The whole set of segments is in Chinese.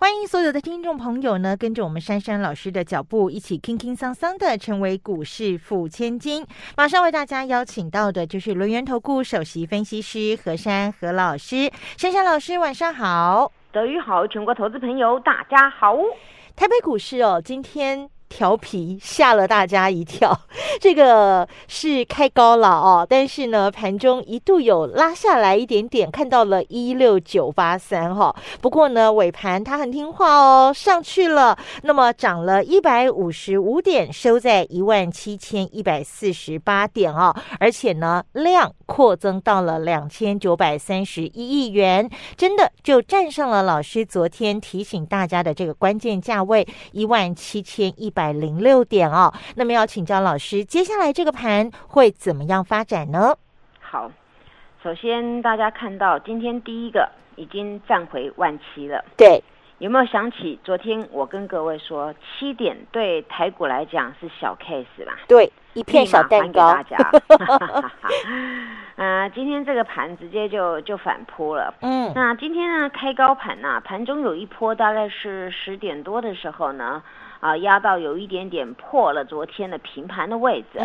欢迎所有的听众朋友呢，跟着我们珊珊老师的脚步，一起轻轻桑桑的成为股市富千金。马上为大家邀请到的就是轮源投顾首席分析师何珊何老师，珊珊老师晚上好，德语好，全国投资朋友大家好。台北股市哦，今天。调皮吓了大家一跳，这个是开高了哦，但是呢，盘中一度有拉下来一点点，看到了一六九八三哈。不过呢，尾盘它很听话哦，上去了，那么涨了一百五十五点，收在一万七千一百四十八点哦，而且呢，量扩增到了两千九百三十一亿元，真的就站上了老师昨天提醒大家的这个关键价位一万七千一百。百零六点哦，那么要请教老师，接下来这个盘会怎么样发展呢？好，首先大家看到今天第一个已经站回万七了，对，有没有想起昨天我跟各位说七点对台股来讲是小 case 吧？对，一片小蛋糕。大家，嗯，今天这个盘直接就就反扑了，嗯，那今天呢开高盘呐，盘中有一波大概是十点多的时候呢。啊，压到有一点点破了昨天的平盘的位置，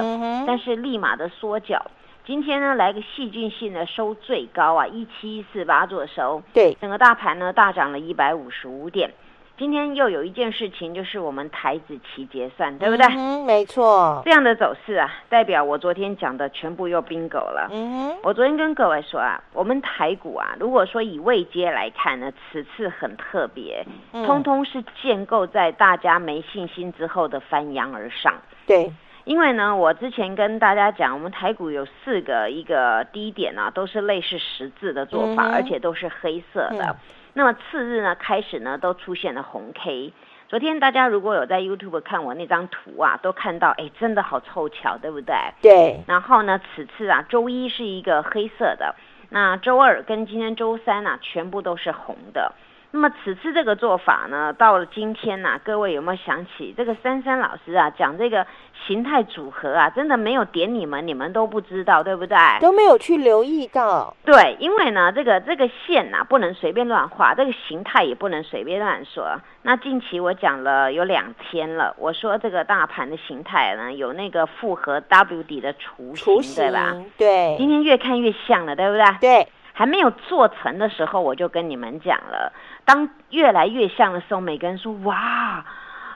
但是立马的缩脚。今天呢，来个戏剧性的收最高啊，一七四八做收。对，整个大盘呢大涨了一百五十五点。今天又有一件事情，就是我们台子期结算，对不对？嗯，没错。这样的走势啊，代表我昨天讲的全部又 bingo 了。嗯我昨天跟各位说啊，我们台股啊，如果说以位阶来看呢，此次很特别，通通是建构在大家没信心之后的翻扬而上。对，因为呢，我之前跟大家讲，我们台股有四个一个低点啊，都是类似十字的做法，而且都是黑色的。那么次日呢，开始呢都出现了红 K。昨天大家如果有在 YouTube 看我那张图啊，都看到，哎，真的好凑巧，对不对？对。然后呢，此次啊，周一是一个黑色的，那周二跟今天周三啊，全部都是红的。那么此次这个做法呢，到了今天呐，各位有没有想起这个珊珊老师啊讲这个形态组合啊，真的没有点你们，你们都不知道，对不对？都没有去留意到。对，因为呢，这个这个线呐不能随便乱画，这个形态也不能随便乱说。那近期我讲了有两天了，我说这个大盘的形态呢，有那个复合 W 底的雏形，对吧？对。今天越看越像了，对不对？对。还没有做成的时候，我就跟你们讲了。当越来越像的时候，每个人说：“哇，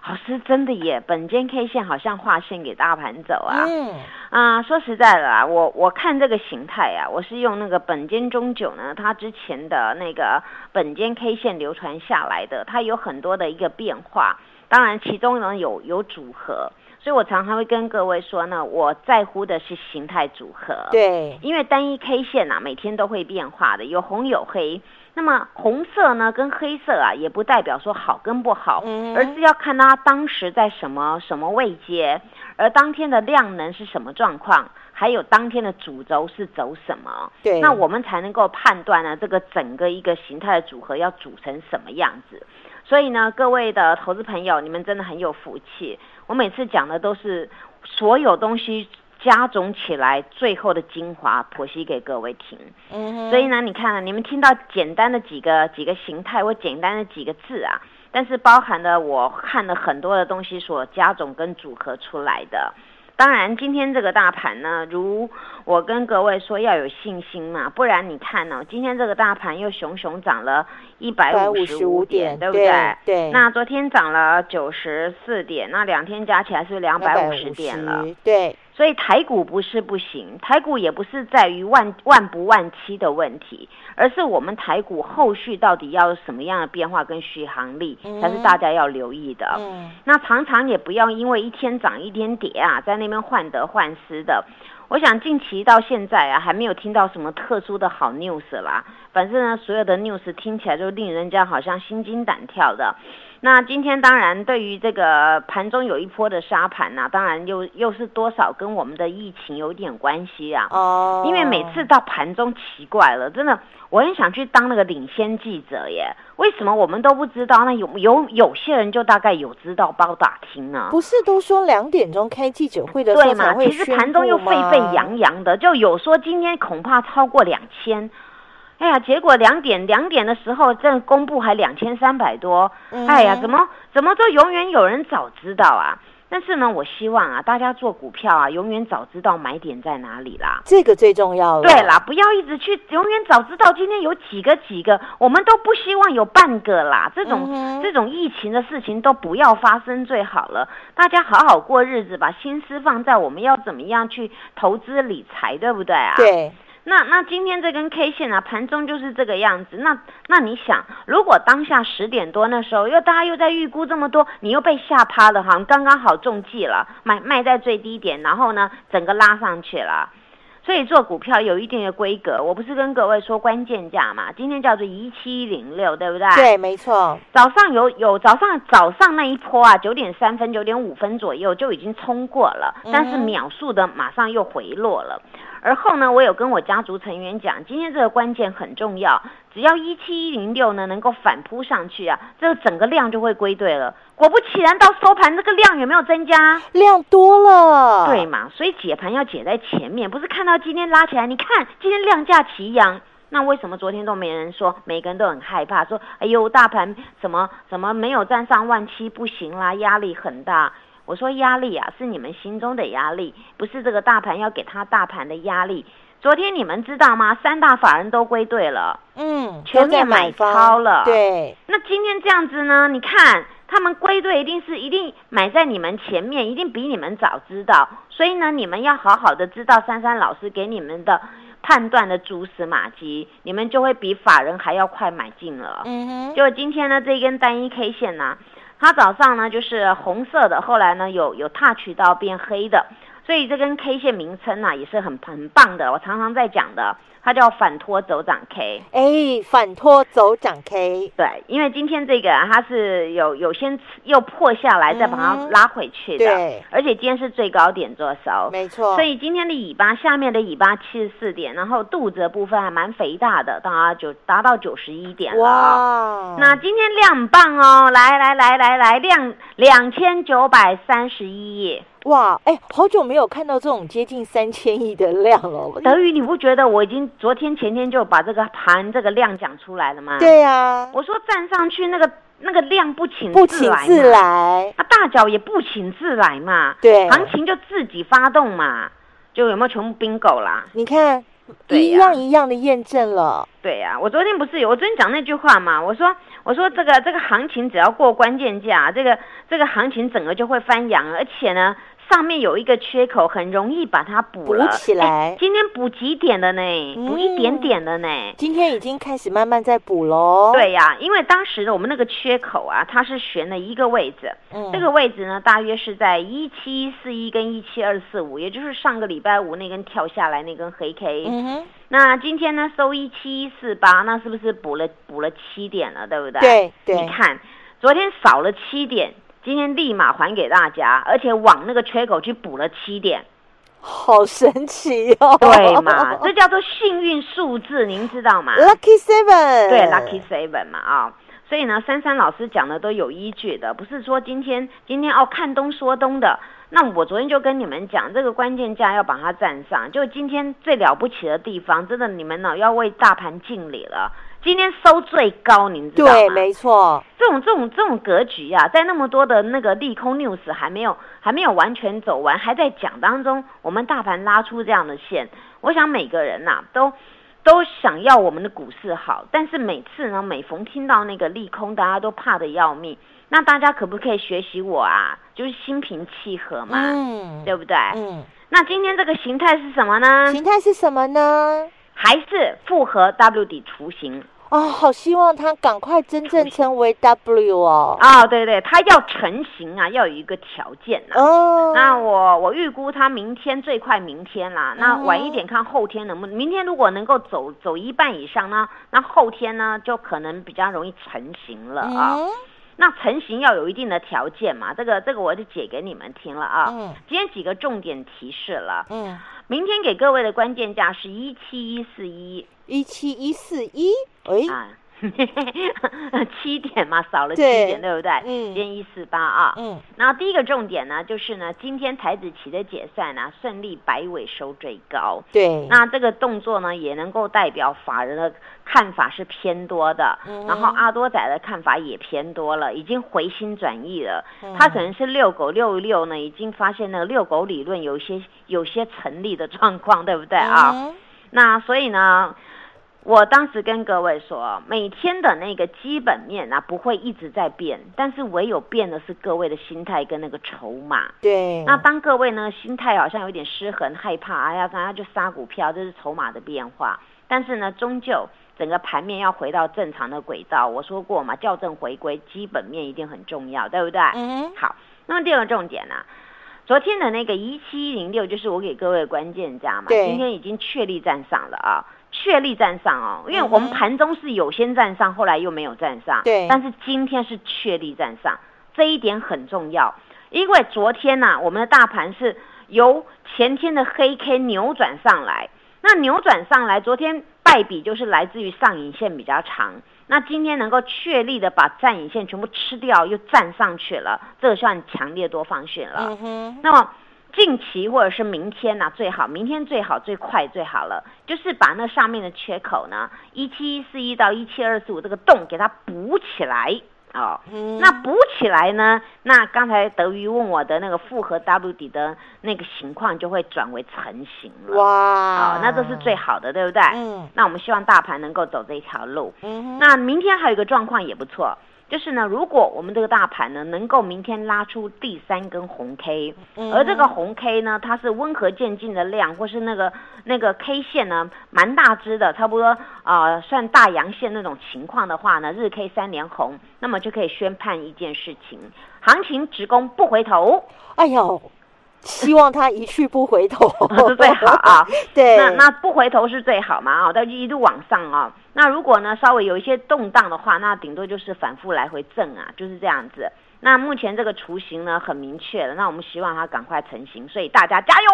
老师真的耶！本间 K 线好像画线给大盘走啊。”嗯啊，说实在的啊，我我看这个形态啊，我是用那个本间中九呢，它之前的那个本间 K 线流传下来的，它有很多的一个变化。当然，其中呢有有组合。所以我常常会跟各位说呢，我在乎的是形态组合。对，因为单一 K 线啊，每天都会变化的，有红有黑。那么红色呢，跟黑色啊，也不代表说好跟不好，而是要看它当时在什么什么位阶，而当天的量能是什么状况，还有当天的主轴是走什么。对，那我们才能够判断呢，这个整个一个形态的组合要组成什么样子。所以呢，各位的投资朋友，你们真的很有福气。我每次讲的都是所有东西加总起来最后的精华，剖析给各位听。嗯，所以呢，你看，你们听到简单的几个几个形态或简单的几个字啊，但是包含了我看了很多的东西所加总跟组合出来的。当然，今天这个大盘呢，如我跟各位说要有信心嘛，不然你看呢，今天这个大盘又熊熊涨了一百五十五点，对不对？对。那昨天涨了九十四点，那两天加起来是两百五十点了。对。所以台股不是不行，台股也不是在于万万不万期的问题，而是我们台股后续到底要什么样的变化跟续航力，才是大家要留意的。嗯，那常常也不要因为一天涨一天跌啊，在那边患得患失的。我想近期到现在啊，还没有听到什么特殊的好 news 啦。反正呢，所有的 news 听起来就令人家好像心惊胆跳的。那今天当然对于这个盘中有一波的杀盘呐、当然又又是多少跟我们的疫情有点关系啊。哦，因为每次到盘中奇怪了，真的，我很想去当那个领先记者耶。为什么我们都不知道？那有有有些人就大概有知道包打听呢？不是都说两点钟开记者会的时候对嘛？才会其实盘中又沸沸扬扬的，就有说今天恐怕超过两千。哎呀，结果两点两点的时候，这公布还两千三百多。嗯哎呀，怎么怎么都永远有人早知道啊？但是呢，我希望啊，大家做股票啊，永远早知道买点在哪里啦。这个最重要了。对啦，不要一直去，永远早知道今天有几个几个，我们都不希望有半个啦。这种、嗯这种疫情的事情都不要发生最好了，大家好好过日子，把心思放在我们要怎么样去投资理财，对不对啊？。对，那那今天这根 K 线啊，盘中就是这个样子。那那你想，如果当下十点多那时候，又大家又在预估这么多，你又被吓趴了哈，刚刚好中计了，买卖在最低点，然后呢，整个拉上去了。所以做股票有一定的规格，我不是跟各位说关键价嘛？今天叫做一七零六，对不对？。对，没错。早上有有早上早上那一波啊，九点三分、九点五分左右就已经冲过了，但是秒速的马上又回落了。而后呢，我有跟我家族成员讲，今天这个关键很重要，只要一七一零六呢能够反扑上去啊，这个整个量就会归队了。果不其然，到收盘这个量有没有增加？量多了。对嘛？所以解盘要解在前面，不是看到今天拉起来，你看今天量价齐扬。那为什么昨天都没人说？每个人都很害怕，说：“哎呦，大盘怎么怎么没有站上万七，不行啦，压力很大。”我说压力啊，是你们心中的压力，不是这个大盘要给他大盘的压力。昨天你们知道吗？三大法人都归队了，嗯，全面买超了对，那今天这样子呢？你看他们归队一定是一定买在你们前面，一定比你们早知道，所以呢，你们要好好的知道珊珊老师给你们的判断的蛛丝马迹，你们就会比法人还要快买进了。嗯哼，就今天呢，这一根单一 K 线呢、它早上呢就是红色的，后来呢有有 touch 到变黑的，所以这根 K 线名称呢、也是很很棒的，我常常在讲的，它叫反托走涨 K。哎，反托走涨 K，对，因为今天这个啊它是有有先又破下来，再把它拉回去的，对，而且今天是最高点做收，没错。所以今天的尾巴下面的尾巴七十四点，然后肚子的部分还蛮肥大的，达九达到九十一点了那今天量很棒哦，来来来来来，量两千九百三十一亿。哇，哎，好久没有看到这种接近三千亿的量了。德宇，你不觉得我已经昨天前天就把这个盘这个量讲出来了吗？，对呀，我说站上去那个那个量不请不请自来，啊，大脚也不请自来嘛，对行情就自己发动嘛，就有没有全部 bingo 啦？你看一样一样的验证了。对呀、我昨天不是有，我昨天讲那句话嘛，我说我说这个这个行情只要过关键价，这个这个行情整个就会翻扬，而且呢。上面有一个缺口，很容易把它补了补起来哎今天补几点的呢？补一点点的呢。今天已经开始慢慢在补喽。，对呀、因为当时的我们那个缺口啊，它是悬了一个位置，嗯这个位置呢，大约是在一七四一跟一七二四五，也就是上个礼拜五那根跳下来那根黑 K。那今天呢收一七四八，那是不是补了补了七点了，对不对？对对你看昨天少了七点，今天立马还给大家，而且往那个缺口去补了七点，好神奇哦。对嘛？这叫做幸运数字，您知道吗？Lucky Seven，对，Lucky Seven 嘛啊、所以呢，珊珊老师讲的都有依据的，不是说今天今天哦看东说东的。那我昨天就跟你们讲，这个关键价要把它站上，就今天最了不起的地方，真的你们呢要为大盘敬礼了。今天收最高，您知道吗？对，没错，这种这种这种格局啊，在那么多的那个利空 news 还没有还没有完全走完，还在讲当中，我们大盘拉出这样的线，我想每个人呐、都都想要我们的股市好，但是每次呢，每逢听到那个利空，大家都怕的要命。那大家可不可以学习我啊？就是心平气和嘛，嗯，对不对？嗯，那今天这个形态是什么呢？形态是什么呢？还是复合 W 底雏形哦，好希望它赶快真正成为 W 哦。啊、对对，它要成型啊，要有一个条件啊。哦，那我我预估它明天最快明天啦，那嗯晚一点看后天能不能，明天如果能够走走一半以上呢，那后天呢就可能比较容易成型了啊。嗯，那成型要有一定的条件嘛，这个这个我就解给你们听了啊。嗯今天几个重点提示了，嗯，明天给各位的关键价是一七一四一。一七一四一，哎，啊，七点嘛，少了七对点，对不对？嗯今天一四八啊。嗯然后第一个重点呢，就是呢，今天台子期的解散呢，顺利摆尾收最高。对，那这个动作呢，也能够代表法人的看法是偏多的，嗯然后阿多仔的看法也偏多了，已经回心转意了。嗯他可能是遛狗遛一遛呢，已经发现那个遛狗理论有一些有些成立的状况，对不对啊？嗯那所以呢，我当时跟各位说，每天的那个基本面啊不会一直在变，但是唯有变的是各位的心态跟那个筹码。对，那当各位呢心态好像有点失衡、害怕，哎呀，大家就杀股票，这是筹码的变化。但是呢，终究整个盘面要回到正常的轨道。我说过嘛，校正回归，基本面一定很重要，对不对？嗯好，那么第二个重点呢、昨天的那个一七零六就是我给各位的关键价嘛，对今天已经确立站上了啊，确立站上哦，因为我们盘中是有先站上，后来又没有站上，对但是今天是确立站上，这一点很重要，因为昨天呢、我们的大盘是由前天的黑 K 扭转上来，那扭转上来，昨天败笔就是来自于上影线比较长。那今天能够确立的把站影线全部吃掉，又站上去了，这个算强烈多方选了。嗯哼，那么近期或者是明天呢、最好明天最好最快最好了，就是把那上面的缺口呢，一七一四一到一七二四五这个洞给它补起来哦。嗯那补起来呢？那刚才德瑜问我的那个复合 W 底的那个情况就会转为成型了。哇，哦，那这是最好的，对不对？嗯那我们希望大盘能够走这一条路。嗯，那明天还有一个状况也不错，就是呢，如果我们这个大盘呢能够明天拉出第三根红 K，嗯。而这个红 K 呢，它是温和渐进的量，或是那个那个 K 线呢蛮大只的，差不多呃算大阳线那种情况的话呢，日 K 三连红，那么就可以宣判一件事情，行情直攻不回头，哎呦，希望他一去不回头是最好啊。对，那那不回头是最好嘛啊，但一路往上啊。那如果呢稍微有一些动荡的话，那顶多就是反复来回震啊，就是这样子。那目前这个雏形呢很明确了，那我们希望它赶快成型，所以大家加油！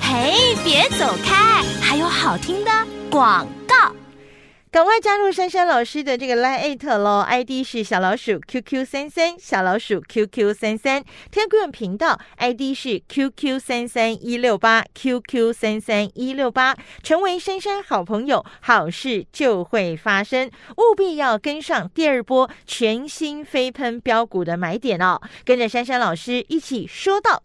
嘿，别走开，还有好听的广告。赶快加入珊珊老师的这个 Line 喽，ID 是小老鼠 QQ 三三，小老鼠 QQ 三三，Telegram 频道 ID 是 QQ 三三一六八 QQ 三三一六八，成为珊珊好朋友，好事就会发生，务必要跟上第二波全新飞喷标股的买点哦，跟着珊珊老师一起说到。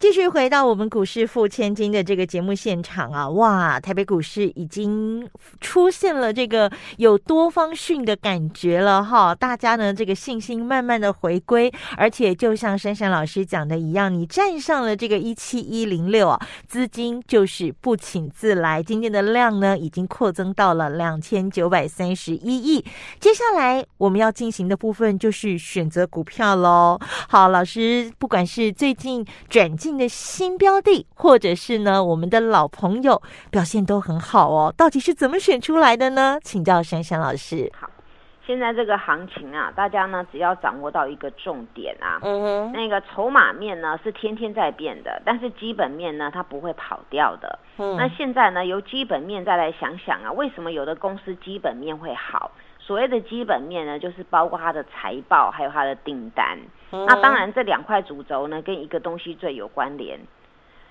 继续回到我们股市付千金的这个节目现场啊，哇，台北股市已经出现了这个有多方讯的感觉了哈，大家呢这个信心慢慢的回归，而且就像珊珊老师讲的一样，你站上了这个一七一零六啊，资金就是不请自来，今天的量呢已经扩增到了两千九百三十一亿，接下来我们要进行的部分就是选择股票喽。好，老师，不管是最近转进的新标的，或者是呢我们的老朋友，表现都很好哦。到底是怎么选出来的呢？请教珊珊老师。好现在这个行情啊，大家呢只要掌握到一个重点啊，嗯哼，那个筹码面呢是天天在变的，但是基本面呢它不会跑掉的。那嗯现在呢，由基本面再来想想啊，为什么有的公司基本面会好？所谓的基本面呢，就是包括它的财报，还有它的订单。嗯那当然，这两块主轴呢，跟一个东西最有关联。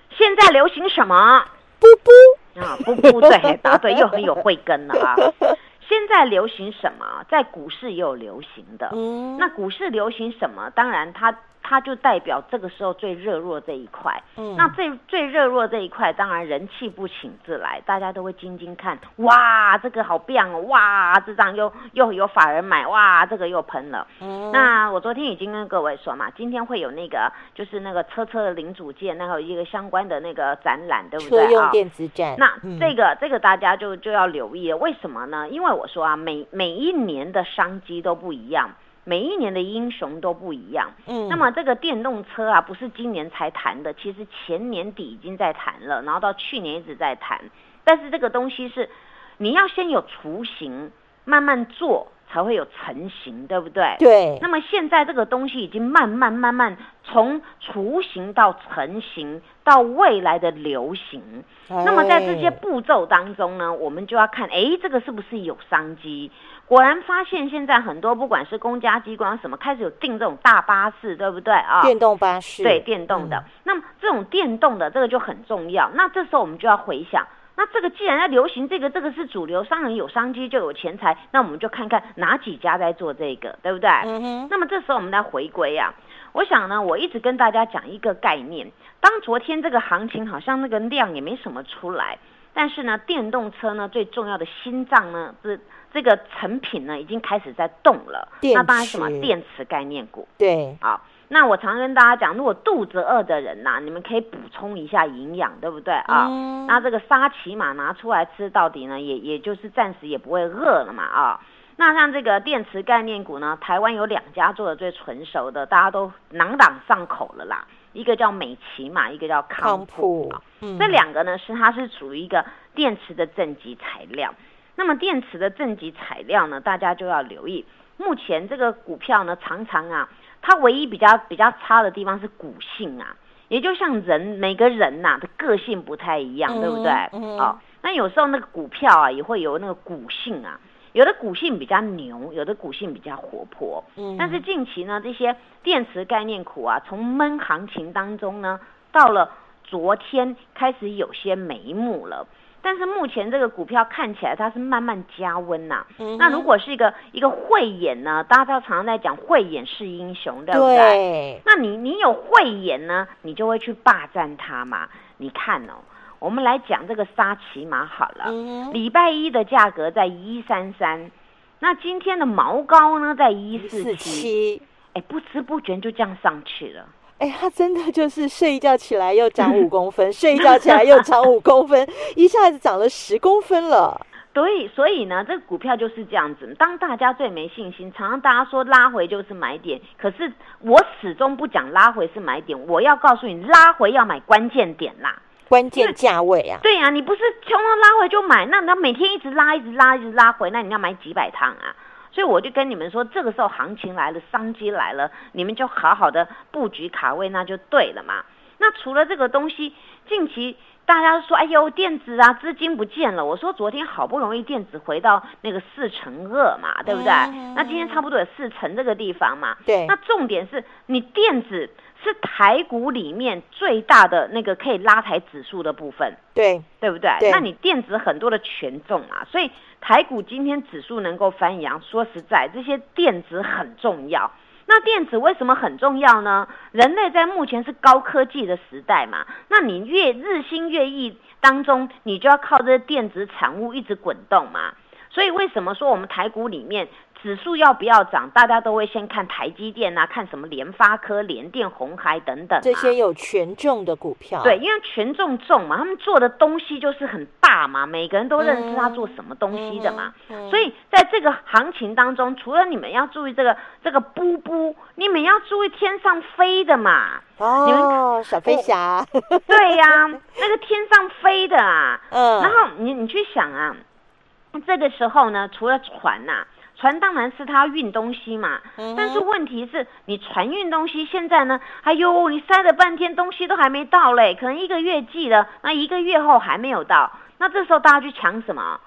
现在流行什么？布布，啊，布布对，答对，又很有慧根了啊。现在流行什么？在股市也有流行的。嗯，那股市流行什么？当然，它它就代表这个时候最热络这一块。嗯那最最热络这一块，当然人气不请自来，大家都会津津看，哇，这个好棒哦，哇，这张又又有法人买，哇，这个又喷了。嗯那我昨天已经跟各位说嘛，今天会有那个就是那个车车的零组件，那个一个相关的那个展览，对不车对啊？用电子展，那嗯这个、这个大家就就要留意了，为什么呢？因为我说啊，每每一年的商机都不一样，每一年的英雄都不一样。嗯，那么这个电动车啊，不是今年才谈的，其实前年底已经在谈了，然后到去年一直在谈。但是这个东西是你要先有雏形，慢慢做才会有成型，对不对？对，那么现在这个东西已经慢慢慢慢从雏形到成型，到未来的流行。那么在这些哎步骤当中呢，我们就要看，哎，这个是不是有商机？果然发现现在很多不管是公家机关什么，开始有订这种大巴士，对不对啊？电动巴士，对电动的。那么这种电动的这个就很重要。那这时候我们就要回想，那这个既然要流行，这个这个是主流，商人有商机就有钱财，那我们就看看哪几家在做这个，对不对？嗯哼，那么这时候我们来回归啊，我想呢，我一直跟大家讲一个概念，当昨天这个行情好像那个量也没什么出来，但是呢，电动车呢最重要的心脏呢，这这个成品呢已经开始在动了。电那当然什么池电池概念股对，啊。那我常跟大家讲，如果肚子饿的人呐、你们可以补充一下营养，对不对啊？嗯那这个沙琪玛拿出来吃，到底呢也也就是暂时也不会饿了嘛啊。那像这个电池概念股呢，台湾有两家做的最纯熟的，大家都朗朗上口了啦。一个叫美琪嘛，一个叫康康普普啊。，嗯这两个呢是它是属于一个电池的正极材料。那么电池的正极材料呢，大家就要留意。目前这个股票呢，常常啊，它唯一比较比较差的地方是股性啊，也就像人每个人呐、的个性不太一样，对不对？哦，那有时候那个股票啊也会有那个股性啊，有的股性比较牛，有的股性比较活泼。嗯但是近期呢，这些电池概念股啊，从闷行情当中呢，到了昨天开始有些眉目了。但是目前这个股票看起来它是慢慢加温呐、嗯那如果是一个一个慧眼呢，大家常常在讲慧眼是英雄，对不对？对，那你你有慧眼呢，你就会去霸占它嘛。你看哦，我们来讲这个沙琪玛好了。嗯，礼拜一的价格在一三三，那今天的毛高呢在一四四七，七。哎，不知不觉就这样上去了。哎，它真的就是睡一觉起来又长五公分，睡一觉起来又长五公分，一下子长了十公分了。对，所以呢，这个股票就是这样子。当大家最没信心，常常大家说拉回就是买点，可是我始终不讲拉回是买点，我要告诉你，拉回要买关键点啦。关键价位啊，对呀、你不是冲到拉回就买，那那每天一直拉，一直拉，一直拉回，那你要买几百趟啊？所以我就跟你们说，这个时候行情来了，商机来了，你们就好好的布局卡位，那就对了嘛。那除了这个东西，近期大家说，哎呦，电子啊，资金不见了。我说昨天好不容易电子回到那个四成二嘛，对不对？嗯那今天差不多有四成这个地方嘛。对那重点是你电子是台股里面最大的那个可以拉抬指数的部分。对，对不对？对那你电子很多的权重啊，所以台股今天指数能够翻扬，说实在，这些电子很重要。那电子为什么很重要呢？人类在目前是高科技的时代嘛，那你越日新月异当中，你就要靠这些电子产物一直滚动嘛。所以为什么说我们台股里面指数要不要涨，大家都会先看台积电啊，看什么联发科、联电、红海等等、啊、这些有权重的股票，对，，因为权重重嘛，他们做的东西就是很大嘛，每个人都认识他做什么东西的嘛。嗯所以在这个行情当中，除了你们要注意这个这个布布，你们要注意天上飞的嘛。你哦，小飞侠，对呀、那个天上飞的啊。嗯，然后你你去想啊，这个时候呢，除了船呐、船当然是它要运东西嘛，嗯但是问题是你船运东西，现在呢，哎呦，你塞了半天东西都还没到嘞，可能一个月寄了，那一个月后还没有到，那这时候大家去抢什么？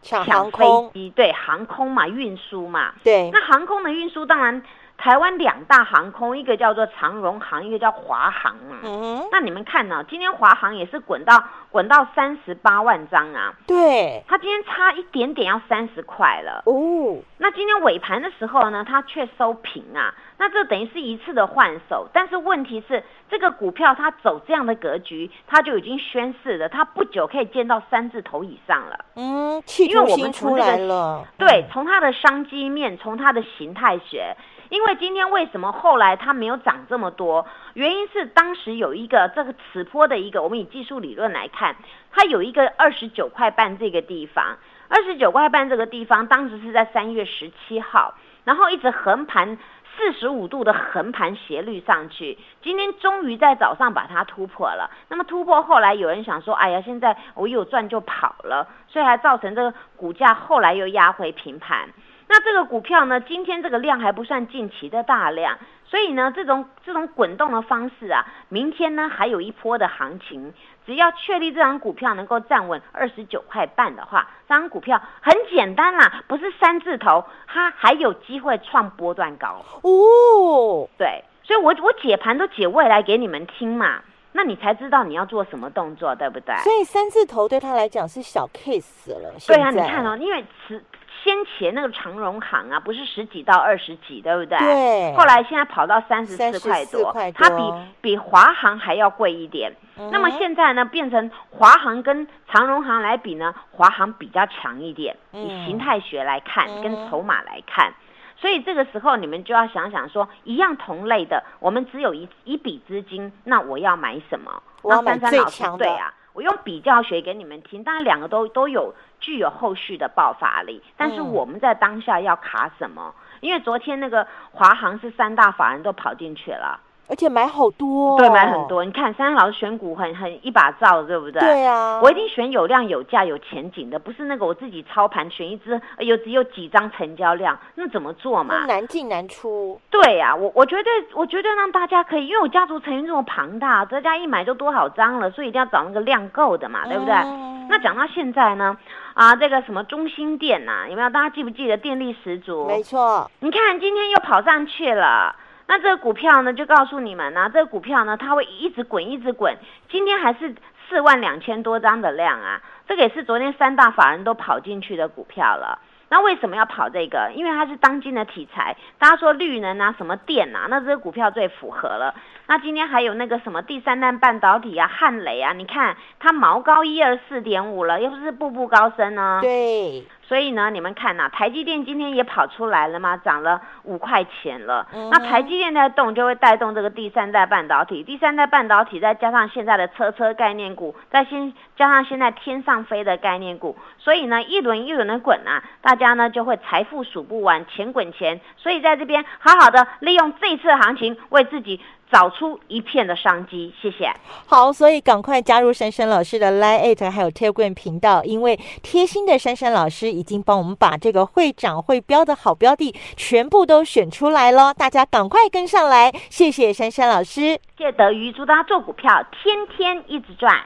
抢抢飞航空，机，对，航空嘛，运输嘛。对，那航空的运输当然台湾两大航空，一个叫做长荣航，一个叫华航嘛。嗯，那你们看呢、今天华航也是滚到滚到三十八万张啊，对，它今天差一点点要三十块了。哦，那今天尾盘的时候呢，它却收平啊，那这等于是一次的换手。但是问题是，这个股票它走这样的格局，它就已经宣示了，它不久可以见到三字头以上了。嗯，因为我们出来了，对，从它的商机面，从它的形态学。因为今天为什么后来它没有涨这么多？原因是当时有一个这个此波的一个，我们以技术理论来看，它有一个二十九块半这个地方，二十九块半这个地方，当时是在三月十七号，然后一直横盘四十五度的横盘斜率上去，今天终于在早上把它突破了。那么突破后来有人想说，哎呀，现在我有赚就跑了，所以还造成这个股价后来又压回平盘。那这个股票呢，今天这个量还不算近期的大量，所以呢，这种这种滚动的方式啊，明天呢还有一波的行情。只要确立这张股票能够站稳二十九块半的话，这张股票很简单啦，不是三字头，它还有机会创波段高。哦，对，所以我我解盘都解未来给你们听嘛，那你才知道你要做什么动作，对不对？所以三字头对他来讲是小 case 了。对啊，你看哦，因为此先前那个长荣行啊，不是十几到二十几，对不对？对后来现在跑到三十四块多，块多它比比华航还要贵一点。嗯那么现在呢，变成华航跟长荣行来比呢，华航比较强一点。嗯以形态学来看，嗯跟筹码来看。所以这个时候你们就要想想说，一样同类的，我们只有一一笔资金，那我要买什么？我要买那珊珊老师最强的对啊，我用比较学给你们听，当然两个都都有具有后续的爆发力，但是嗯我们在当下要卡什么？因为昨天那个华航是三大法人都跑进去了，而且买好多、哦，对，买很。多。你看珊珊老师选股很很一把照，对不对？对啊，我一定选有量、有价、有前景的，不是那个我自己操盘选一只，哎呦只有几张成交量，那怎么做嘛那？难进难出。对呀、我我觉得我觉得让大家可以，因为我家族成员这么庞大，大家一买就多少张了，所以一定要找那个量够的嘛，对不对？嗯那讲到现在呢，啊，这个什么中心店呐、有没有？大家记不记得电力十足？没错，你看今天又跑上去了。那这个股票呢，就告诉你们呢、这个股票呢，它会一直滚，一直滚。今天还是四万两千多张的量啊，这个也是昨天三大法人都跑进去的股票了。那为什么要跑这个？因为它是当今的题材，大家说绿能啊、什么电啊，那这个股票最符合了。那今天还有那个什么第三代半导体啊、汉雷啊，你看它毛高一二四点五了，又不是步步高升呢。对，所以呢，你们看呐、台积电今天也跑出来了嘛，涨了五块钱了。嗯那台积电在动，就会带动这个第三代半导体。第三代半导体再加上现在的车车概念股，再先加上现在天上飞的概念股，所以呢，一轮一轮的滚啊，大家呢就会财富数不完，钱滚钱。所以在这边好好的利用这一次的行情，为自己找出一片的商机。谢谢。好，所以赶快加入珊珊老师的 Line Eight 还有 Telegram 频道，因为贴心的珊珊老师已经帮我们把这个会长会标的好标的全部都选出来了，大家赶快跟上来，谢谢珊珊老师。谢谢德瑜，祝大家做股票天天一直赚。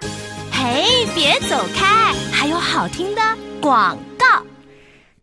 嘿，别走开，还有好听的广告。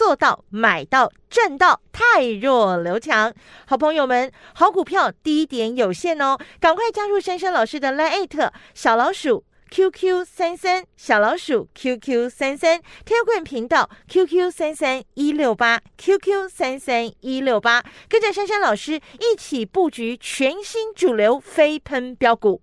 做到买到赚到，太弱留强。好朋友们，好股票低点有限哦，赶快加入珊珊老师的 Line 小老鼠 QQ 三三小老鼠 QQ 三三 t e l g r a 频道 QQ 三三一六八 QQ 三三一六八，跟着珊珊老师一起布局全新主流飞喷标股。